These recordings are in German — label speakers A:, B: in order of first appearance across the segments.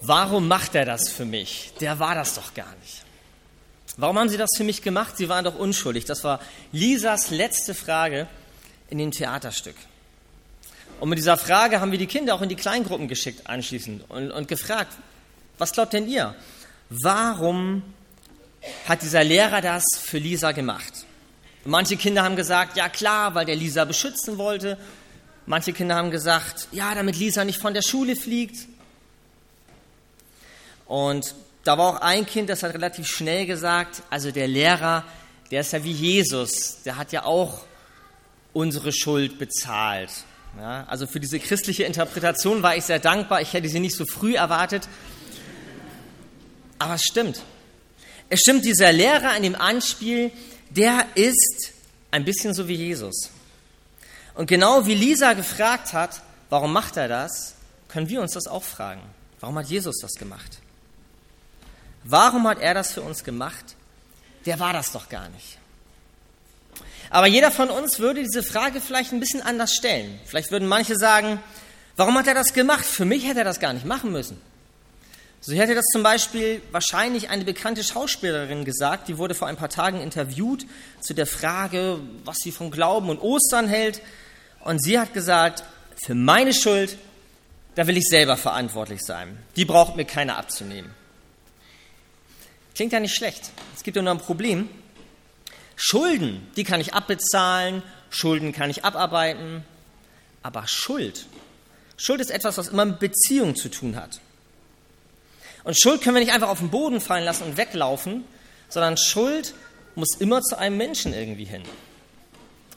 A: warum macht er das für mich? Der war das doch gar nicht. Warum haben Sie das für mich gemacht? Sie waren doch unschuldig. Das war Lisas letzte Frage in dem Theaterstück. Und mit dieser Frage haben wir die Kinder auch in die Kleingruppen geschickt anschließend und, und gefragt, was glaubt denn ihr? Warum hat dieser Lehrer das für Lisa gemacht? Und manche Kinder haben gesagt, ja klar, weil der Lisa beschützen wollte. Manche Kinder haben gesagt, ja, damit Lisa nicht von der Schule fliegt. Und da war auch ein Kind, das hat relativ schnell gesagt, also der Lehrer, der ist ja wie Jesus, der hat ja auch unsere Schuld bezahlt. Ja, also für diese christliche Interpretation war ich sehr dankbar. Ich hätte sie nicht so früh erwartet. Aber es stimmt. Es stimmt, dieser Lehrer an dem Anspiel, der ist ein bisschen so wie Jesus. Und genau wie Lisa gefragt hat, warum macht er das, können wir uns das auch fragen. Warum hat Jesus das gemacht? Warum hat er das für uns gemacht? Der war das doch gar nicht. Aber jeder von uns würde diese Frage vielleicht ein bisschen anders stellen. Vielleicht würden manche sagen, warum hat er das gemacht? Für mich hätte er das gar nicht machen müssen. So hätte das zum Beispiel wahrscheinlich eine bekannte Schauspielerin gesagt, die wurde vor ein paar Tagen interviewt zu der Frage, was sie vom Glauben und Ostern hält. Und sie hat gesagt, für meine Schuld, da will ich selber verantwortlich sein. Die braucht mir keiner abzunehmen. Klingt ja nicht schlecht. Es gibt ja nur ein Problem. Schulden, die kann ich abbezahlen, Schulden kann ich abarbeiten, aber Schuld, Schuld ist etwas, was immer mit Beziehung zu tun hat. Und Schuld können wir nicht einfach auf den Boden fallen lassen und weglaufen, sondern Schuld muss immer zu einem Menschen irgendwie hin.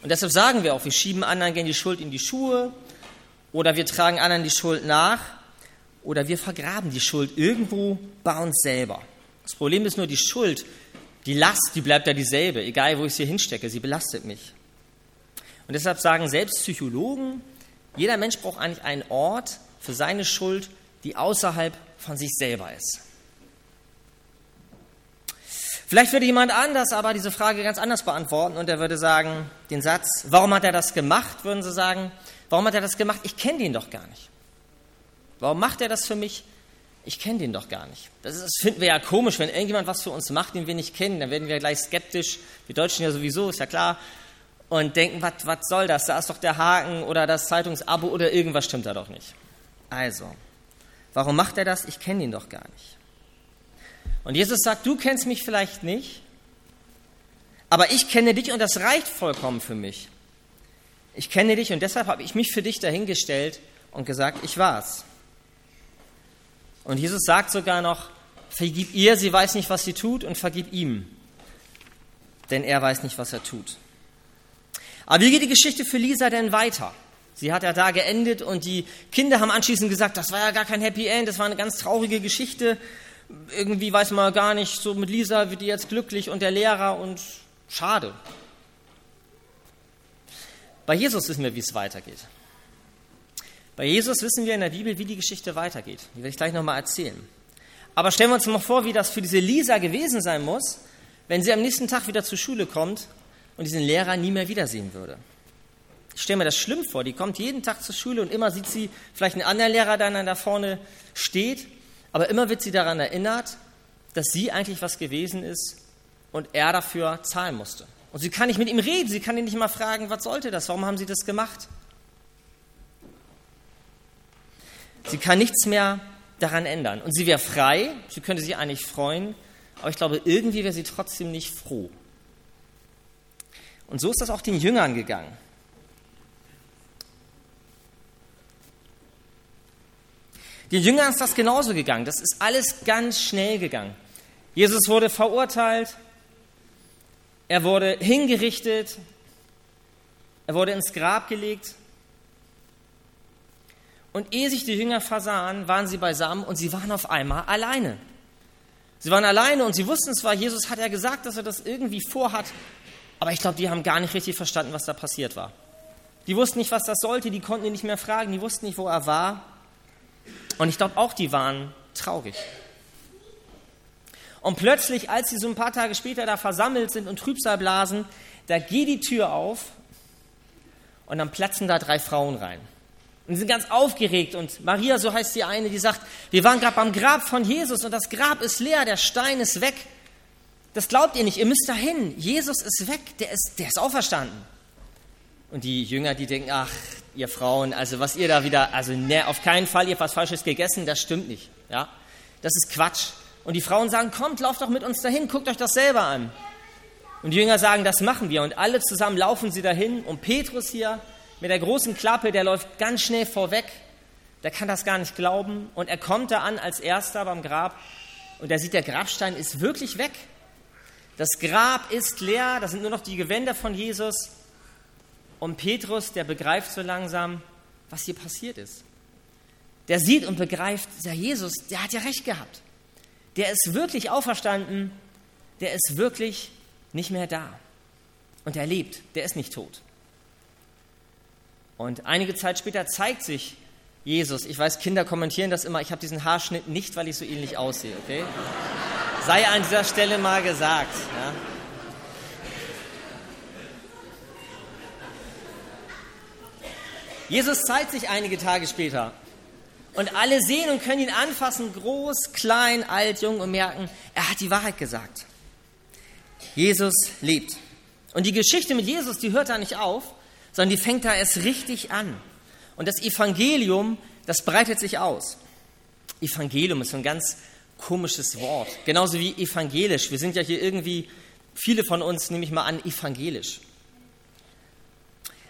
A: Und deshalb sagen wir auch, wir schieben anderen gerne die Schuld in die Schuhe oder wir tragen anderen die Schuld nach oder wir vergraben die Schuld irgendwo bei uns selber. Das Problem ist nur, die Schuld die Last, die bleibt ja dieselbe, egal wo ich sie hinstecke, sie belastet mich. Und deshalb sagen selbst Psychologen, jeder Mensch braucht eigentlich einen Ort für seine Schuld, die außerhalb von sich selber ist. Vielleicht würde jemand anders aber diese Frage ganz anders beantworten und er würde sagen, den Satz, warum hat er das gemacht, würden sie sagen, warum hat er das gemacht? Ich kenne den doch gar nicht. Warum macht er das für mich? Ich kenne den doch gar nicht. Das, ist, das, finden wir ja komisch, wenn irgendjemand was für uns macht, den wir nicht kennen, dann werden wir gleich skeptisch. Wir Deutschen ja sowieso, ist ja klar. Und denken, was soll das? Da ist doch der Haken oder das Zeitungsabo oder irgendwas stimmt da doch nicht. Also, warum macht er das? Ich kenne ihn doch gar nicht. Und Jesus sagt, du kennst mich vielleicht nicht, aber ich kenne dich und das reicht vollkommen für mich. Ich kenne dich und deshalb habe ich mich für dich dahingestellt und gesagt, ich war's. Und Jesus sagt sogar noch, vergib ihr, sie weiß nicht, was sie tut, und vergib ihm, denn er weiß nicht, was er tut. Aber wie geht die Geschichte für Lisa denn weiter? Sie hat ja da geendet und die Kinder haben anschließend gesagt, das war ja gar kein Happy End, das war eine ganz traurige Geschichte. Irgendwie weiß man gar nicht, so mit Lisa wird die jetzt glücklich und der Lehrer und schade. Bei Jesus wissen wir, wie es weitergeht. Bei Jesus wissen wir in der Bibel, wie die Geschichte weitergeht. Die werde ich gleich nochmal erzählen. Aber stellen wir uns mal vor, wie das für diese Lisa gewesen sein muss, wenn sie am nächsten Tag wieder zur Schule kommt und diesen Lehrer nie mehr wiedersehen würde. Ich stelle mir das schlimm vor. Die kommt jeden Tag zur Schule und immer sieht sie vielleicht einen anderen Lehrer, der dann da vorne steht, aber immer wird sie daran erinnert, dass sie eigentlich was gewesen ist und er dafür zahlen musste. Und sie kann nicht mit ihm reden, sie kann ihn nicht mal fragen, was sollte das, warum haben sie das gemacht? Sie kann nichts mehr daran ändern. Und sie wäre frei, sie könnte sich eigentlich freuen, aber ich glaube, irgendwie wäre sie trotzdem nicht froh. Und so ist das auch den Jüngern gegangen. Den Jüngern ist das genauso gegangen. Das ist alles ganz schnell gegangen. Jesus wurde verurteilt, er wurde hingerichtet, er wurde ins Grab gelegt und ehe sich die Jünger versahen, waren sie beisammen und sie waren auf einmal alleine. Sie waren alleine und sie wussten zwar, Jesus hat ja gesagt, dass er das irgendwie vorhat, aber ich glaube, die haben gar nicht richtig verstanden, was da passiert war. Die wussten nicht, was das sollte, die konnten ihn nicht mehr fragen, die wussten nicht, wo er war. Und ich glaube auch, die waren traurig. Und plötzlich, als sie so ein paar Tage später da versammelt sind und Trübsal blasen, da geht die Tür auf und dann platzen da drei Frauen rein. Und sind ganz aufgeregt. Und Maria, so heißt die eine, die sagt, wir waren gerade beim Grab von Jesus und das Grab ist leer, der Stein ist weg. Das glaubt ihr nicht, ihr müsst dahin. Jesus ist weg, der ist, der ist auferstanden. Und die Jünger, die denken, ach, ihr Frauen, also was ihr da wieder, also ne, auf keinen Fall, ihr habt was Falsches gegessen, das stimmt nicht. Ja? Das ist Quatsch. Und die Frauen sagen, kommt, lauft doch mit uns dahin, guckt euch das selber an. Und die Jünger sagen, das machen wir. Und alle zusammen laufen sie dahin. Und Petrus hier mit der großen Klappe, der läuft ganz schnell vorweg. Der kann das gar nicht glauben. Und er kommt da an als erster beim Grab. Und er sieht, der Grabstein ist wirklich weg. Das Grab ist leer. Da sind nur noch die Gewänder von Jesus. Und Petrus, der begreift so langsam, was hier passiert ist. Der sieht und begreift, der Jesus, der hat ja recht gehabt. Der ist wirklich auferstanden. Der ist wirklich nicht mehr da. Und er lebt, der ist nicht tot. Und einige Zeit später zeigt sich Jesus. Ich weiß, Kinder kommentieren das immer, ich habe diesen Haarschnitt nicht, weil ich so ähnlich aussehe, okay? Sei an dieser Stelle mal gesagt. Ja? Jesus zeigt sich einige Tage später. Und alle sehen und können ihn anfassen, groß, klein, alt, jung und merken, er hat die Wahrheit gesagt. Jesus lebt. Und die Geschichte mit Jesus, die hört da nicht auf, sondern die fängt da erst richtig an. Und das Evangelium, das breitet sich aus. Evangelium ist so ein ganz komisches Wort. Genauso wie evangelisch. Wir sind ja hier irgendwie, viele von uns, nehme ich mal an, evangelisch.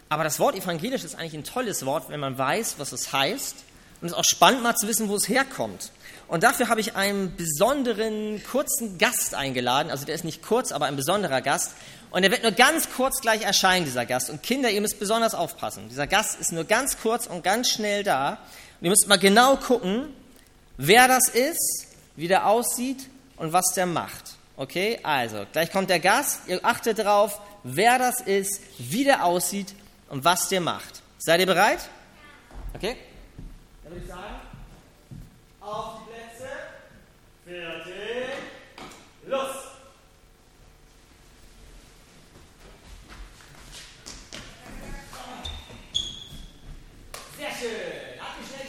A: Aber das Wort evangelisch ist eigentlich ein tolles Wort, wenn man weiß, was es heißt. Und es ist auch spannend mal zu wissen, wo es herkommt. Und dafür habe ich einen besonderen, kurzen Gast eingeladen. Also der ist nicht kurz, aber ein besonderer Gast. Und er wird nur ganz kurz gleich erscheinen, dieser Gast. Und Kinder, ihr müsst besonders aufpassen. Dieser Gast ist nur ganz kurz und ganz schnell da. Und ihr müsst mal genau gucken, wer das ist, wie der aussieht und was der macht. Okay, also gleich kommt der Gast. Ihr achtet drauf, wer das ist, wie der aussieht und was der macht. Seid ihr bereit? Okay? Dann würde ich sagen, auf Los! Sehr schön. Habt ihr schnell?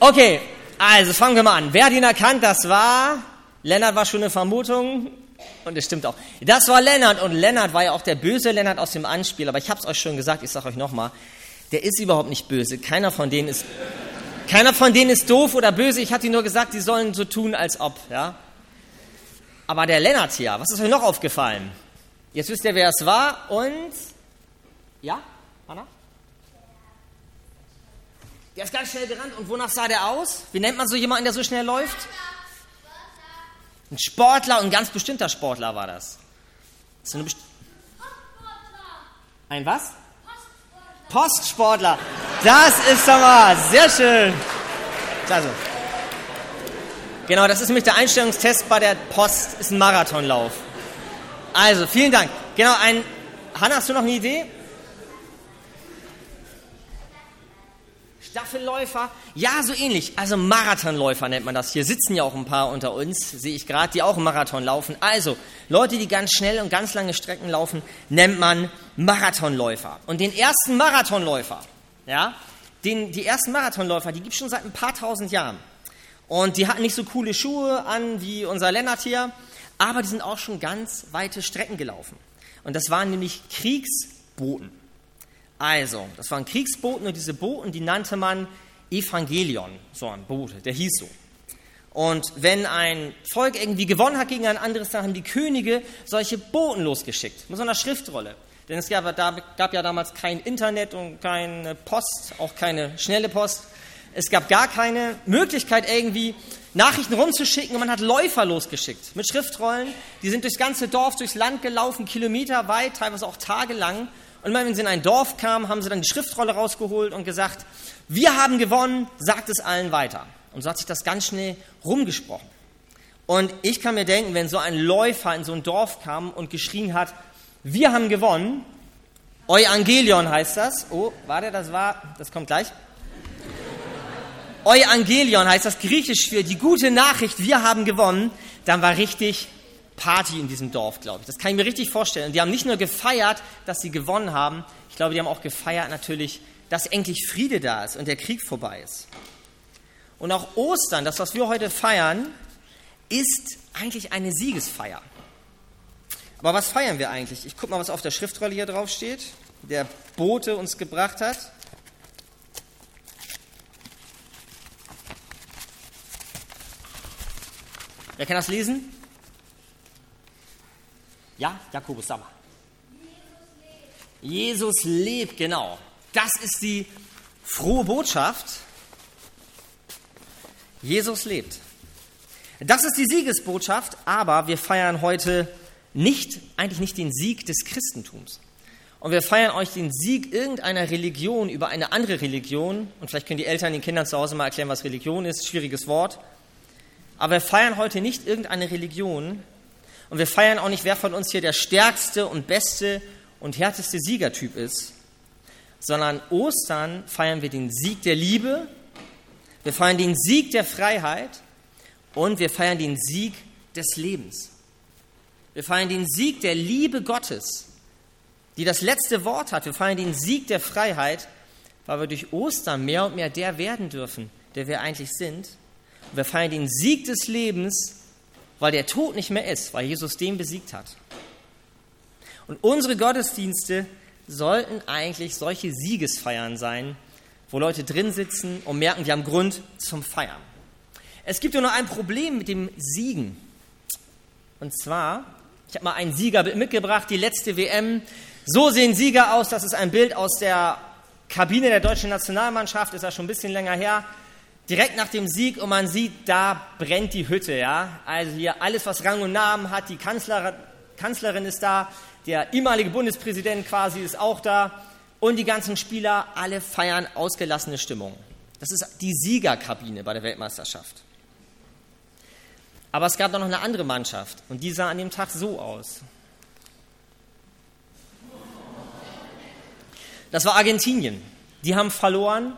A: Okay, also fangen wir mal an. Wer hat ihn erkannt? Das war. Lennart war schon eine Vermutung. Und es stimmt auch. Das war Lennart und Lennart war ja auch der böse Lennart aus dem Anspiel, aber ich habe es euch schon gesagt, ich sage euch nochmal, der ist überhaupt nicht böse. Keiner von denen ist, keiner von denen ist doof oder böse. Ich hatte nur gesagt, die sollen so tun, als ob. Ja? Aber der Lennart hier, was ist euch noch aufgefallen? Jetzt wisst ihr, wer es war und... Ja, Anna? Der ist ganz schnell gerannt und wonach sah der aus? Wie nennt man so jemanden, der so schnell läuft? Ein Sportler und ein ganz bestimmter Sportler war das. das Best ein was? Postsportler. Das ist doch mal sehr schön. Also. Genau, das ist nämlich der Einstellungstest bei der Post, ist ein Marathonlauf. Also, vielen Dank. Genau, ein. Hanna, hast du noch eine Idee? Staffelläufer, ja, so ähnlich. Also Marathonläufer nennt man das. Hier sitzen ja auch ein paar unter uns, sehe ich gerade, die auch Marathon laufen. Also Leute, die ganz schnell und ganz lange Strecken laufen, nennt man Marathonläufer. Und den ersten Marathonläufer, ja, den, die ersten Marathonläufer, die gibt es schon seit ein paar tausend Jahren. Und die hatten nicht so coole Schuhe an wie unser Lennart hier, aber die sind auch schon ganz weite Strecken gelaufen. Und das waren nämlich Kriegsboten. Also, das waren Kriegsboten und diese Boten, die nannte man Evangelion, so ein Bote, der hieß so. Und wenn ein Volk irgendwie gewonnen hat gegen ein anderes, dann haben die Könige solche Boten losgeschickt, mit so einer Schriftrolle. Denn es gab, gab ja damals kein Internet und keine Post, auch keine schnelle Post. Es gab gar keine Möglichkeit, irgendwie Nachrichten rumzuschicken und man hat Läufer losgeschickt mit Schriftrollen. Die sind durchs ganze Dorf, durchs Land gelaufen, Kilometer weit, teilweise auch tagelang und immer wenn sie in ein Dorf kamen, haben sie dann die Schriftrolle rausgeholt und gesagt, wir haben gewonnen, sagt es allen weiter. Und so hat sich das ganz schnell rumgesprochen. Und ich kann mir denken, wenn so ein Läufer in so ein Dorf kam und geschrien hat, wir haben gewonnen, Euangelion heißt das. Oh, warte, das war, das kommt gleich. Euangelion heißt das griechisch für die gute Nachricht, wir haben gewonnen. Dann war richtig Party in diesem Dorf, glaube ich. Das kann ich mir richtig vorstellen. Und die haben nicht nur gefeiert, dass sie gewonnen haben, ich glaube, die haben auch gefeiert natürlich, dass endlich Friede da ist und der Krieg vorbei ist. Und auch Ostern, das, was wir heute feiern, ist eigentlich eine Siegesfeier. Aber was feiern wir eigentlich? Ich gucke mal, was auf der Schriftrolle hier drauf steht, der Bote uns gebracht hat. Wer kann das lesen? Ja, Jakobus, sag mal. Jesus lebt, genau. Das ist die frohe Botschaft. Jesus lebt. Das ist die Siegesbotschaft, aber wir feiern heute nicht, eigentlich nicht den Sieg des Christentums. Und wir feiern euch den Sieg irgendeiner Religion über eine andere Religion. Und vielleicht können die Eltern den Kindern zu Hause mal erklären, was Religion ist. Schwieriges Wort. Aber wir feiern heute nicht irgendeine Religion. Und wir feiern auch nicht, wer von uns hier der stärkste und beste und härteste Siegertyp ist. Sondern Ostern feiern wir den Sieg der Liebe. Wir feiern den Sieg der Freiheit. Und wir feiern den Sieg des Lebens. Wir feiern den Sieg der Liebe Gottes, die das letzte Wort hat. Wir feiern den Sieg der Freiheit, weil wir durch Ostern mehr und mehr der werden dürfen, der wir eigentlich sind. Und wir feiern den Sieg des Lebens, weil der Tod nicht mehr ist, weil Jesus den besiegt hat. Und unsere Gottesdienste sollten eigentlich solche Siegesfeiern sein, wo Leute drin sitzen und merken, die haben Grund zum Feiern. Es gibt nur noch ein Problem mit dem Siegen. Und zwar, ich habe mal einen Sieger mitgebracht, die letzte WM. So sehen Sieger aus. Das ist ein Bild aus der Kabine der deutschen Nationalmannschaft. Ist ja schon ein bisschen länger her. Direkt nach dem Sieg und man sieht, da brennt die Hütte. Ja? Also hier alles, was Rang und Namen hat. Die Kanzler, Kanzlerin ist da. Der ehemalige Bundespräsident quasi ist auch da. Und die ganzen Spieler, alle feiern ausgelassene Stimmung. Das ist die Siegerkabine bei der Weltmeisterschaft. Aber es gab noch eine andere Mannschaft und die sah an dem Tag so aus. Das war Argentinien. Die haben verloren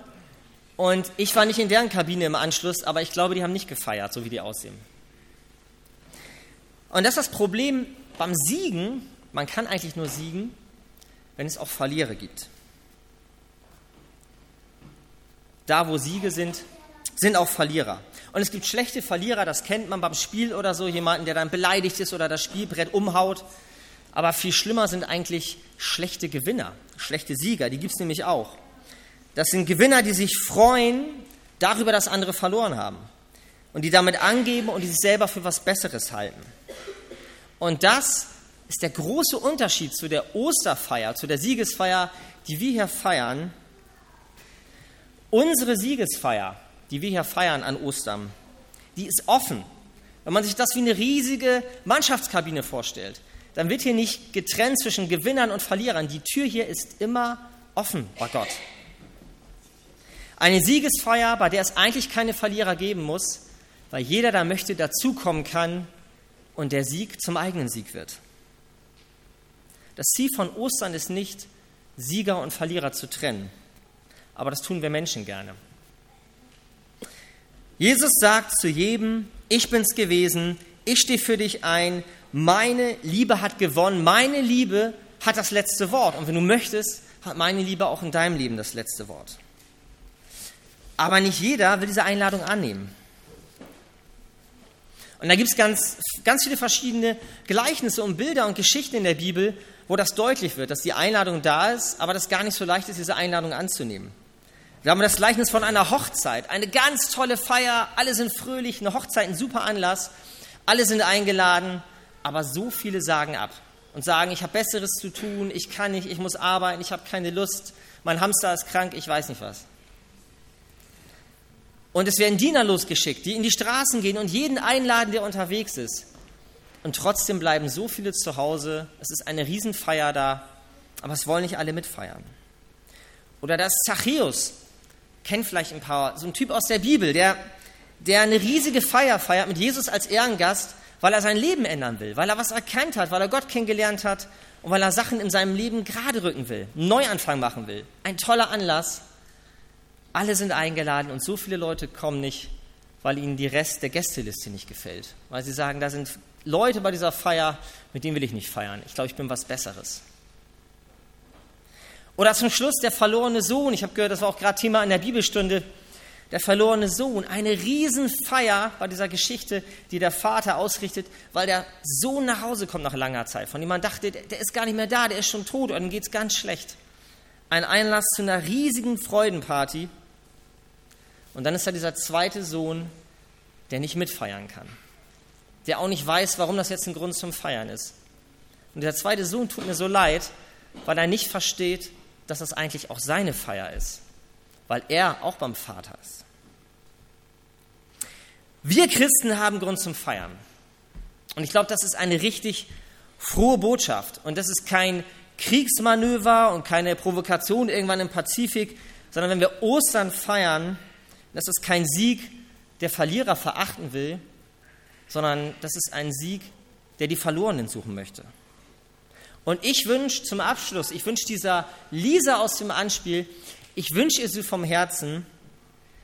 A: und ich war nicht in deren Kabine im Anschluss, aber ich glaube, die haben nicht gefeiert, so wie die aussehen. Und das ist das Problem beim Siegen. Man kann eigentlich nur siegen, wenn es auch Verlierer gibt. Da, wo Siege sind, sind auch Verlierer. Und es gibt schlechte Verlierer, das kennt man beim Spiel oder so, jemanden, der dann beleidigt ist oder das Spielbrett umhaut. Aber viel schlimmer sind eigentlich schlechte Gewinner, schlechte Sieger, die gibt es nämlich auch. Das sind Gewinner, die sich freuen darüber, dass andere verloren haben. Und die damit angeben und die sich selber für was Besseres halten. Und das ist der große Unterschied zu der Osterfeier, zu der Siegesfeier, die wir hier feiern. Unsere Siegesfeier die wir hier feiern an Ostern, die ist offen. Wenn man sich das wie eine riesige Mannschaftskabine vorstellt, dann wird hier nicht getrennt zwischen Gewinnern und Verlierern. Die Tür hier ist immer offen bei Gott. Eine Siegesfeier, bei der es eigentlich keine Verlierer geben muss, weil jeder da möchte dazukommen kann und der Sieg zum eigenen Sieg wird. Das Ziel von Ostern ist nicht, Sieger und Verlierer zu trennen, aber das tun wir Menschen gerne. Jesus sagt zu jedem, ich bin's gewesen, ich stehe für dich ein, meine Liebe hat gewonnen, meine Liebe hat das letzte Wort. Und wenn du möchtest, hat meine Liebe auch in deinem Leben das letzte Wort. Aber nicht jeder will diese Einladung annehmen. Und da gibt es ganz, ganz viele verschiedene Gleichnisse und Bilder und Geschichten in der Bibel, wo das deutlich wird, dass die Einladung da ist, aber das gar nicht so leicht ist, diese Einladung anzunehmen. Wir haben das Gleichnis von einer Hochzeit. Eine ganz tolle Feier, alle sind fröhlich, eine Hochzeit, ein super Anlass, alle sind eingeladen, aber so viele sagen ab und sagen, ich habe Besseres zu tun, ich kann nicht, ich muss arbeiten, ich habe keine Lust, mein Hamster ist krank, ich weiß nicht was. Und es werden Diener losgeschickt, die in die Straßen gehen und jeden einladen, der unterwegs ist. Und trotzdem bleiben so viele zu Hause, es ist eine Riesenfeier da, aber es wollen nicht alle mitfeiern. Oder das Zachäus, kennt vielleicht ein paar, so ein Typ aus der Bibel, der, der eine riesige Feier feiert mit Jesus als Ehrengast, weil er sein Leben ändern will, weil er was erkannt hat, weil er Gott kennengelernt hat und weil er Sachen in seinem Leben gerade rücken will, einen Neuanfang machen will. Ein toller Anlass. Alle sind eingeladen und so viele Leute kommen nicht, weil ihnen die Rest der Gästeliste nicht gefällt. Weil sie sagen, da sind Leute bei dieser Feier, mit denen will ich nicht feiern. Ich glaube, ich bin was Besseres. Oder zum Schluss der verlorene Sohn. Ich habe gehört, das war auch gerade Thema in der Bibelstunde. Der verlorene Sohn. Eine Riesenfeier bei dieser Geschichte, die der Vater ausrichtet, weil der Sohn nach Hause kommt nach langer Zeit. Von dem man dachte, der ist gar nicht mehr da, der ist schon tot und dann geht es ganz schlecht. Ein Einlass zu einer riesigen Freudenparty. Und dann ist da dieser zweite Sohn, der nicht mitfeiern kann. Der auch nicht weiß, warum das jetzt ein Grund zum Feiern ist. Und der zweite Sohn tut mir so leid, weil er nicht versteht, dass das eigentlich auch seine Feier ist, weil er auch beim Vater ist. Wir Christen haben Grund zum Feiern. Und ich glaube, das ist eine richtig frohe Botschaft. Und das ist kein Kriegsmanöver und keine Provokation irgendwann im Pazifik, sondern wenn wir Ostern feiern, das ist kein Sieg, der Verlierer verachten will, sondern das ist ein Sieg, der die Verlorenen suchen möchte. Und ich wünsche zum Abschluss, ich wünsche dieser Lisa aus dem Anspiel, ich wünsche ihr so vom Herzen,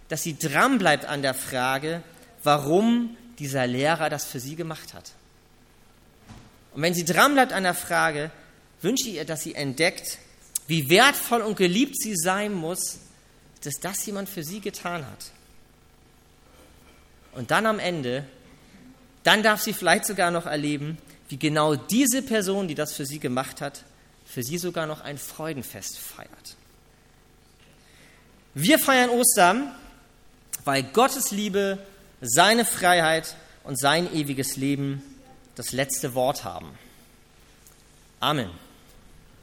A: dass sie dranbleibt an der Frage, warum dieser Lehrer das für sie gemacht hat. Und wenn sie dranbleibt an der Frage, wünsche ich ihr, dass sie entdeckt, wie wertvoll und geliebt sie sein muss, dass das jemand für sie getan hat. Und dann am Ende, dann darf sie vielleicht sogar noch erleben, wie genau diese Person, die das für sie gemacht hat, für sie sogar noch ein Freudenfest feiert. Wir feiern Ostern, weil Gottes Liebe, seine Freiheit und sein ewiges Leben das letzte Wort haben. Amen.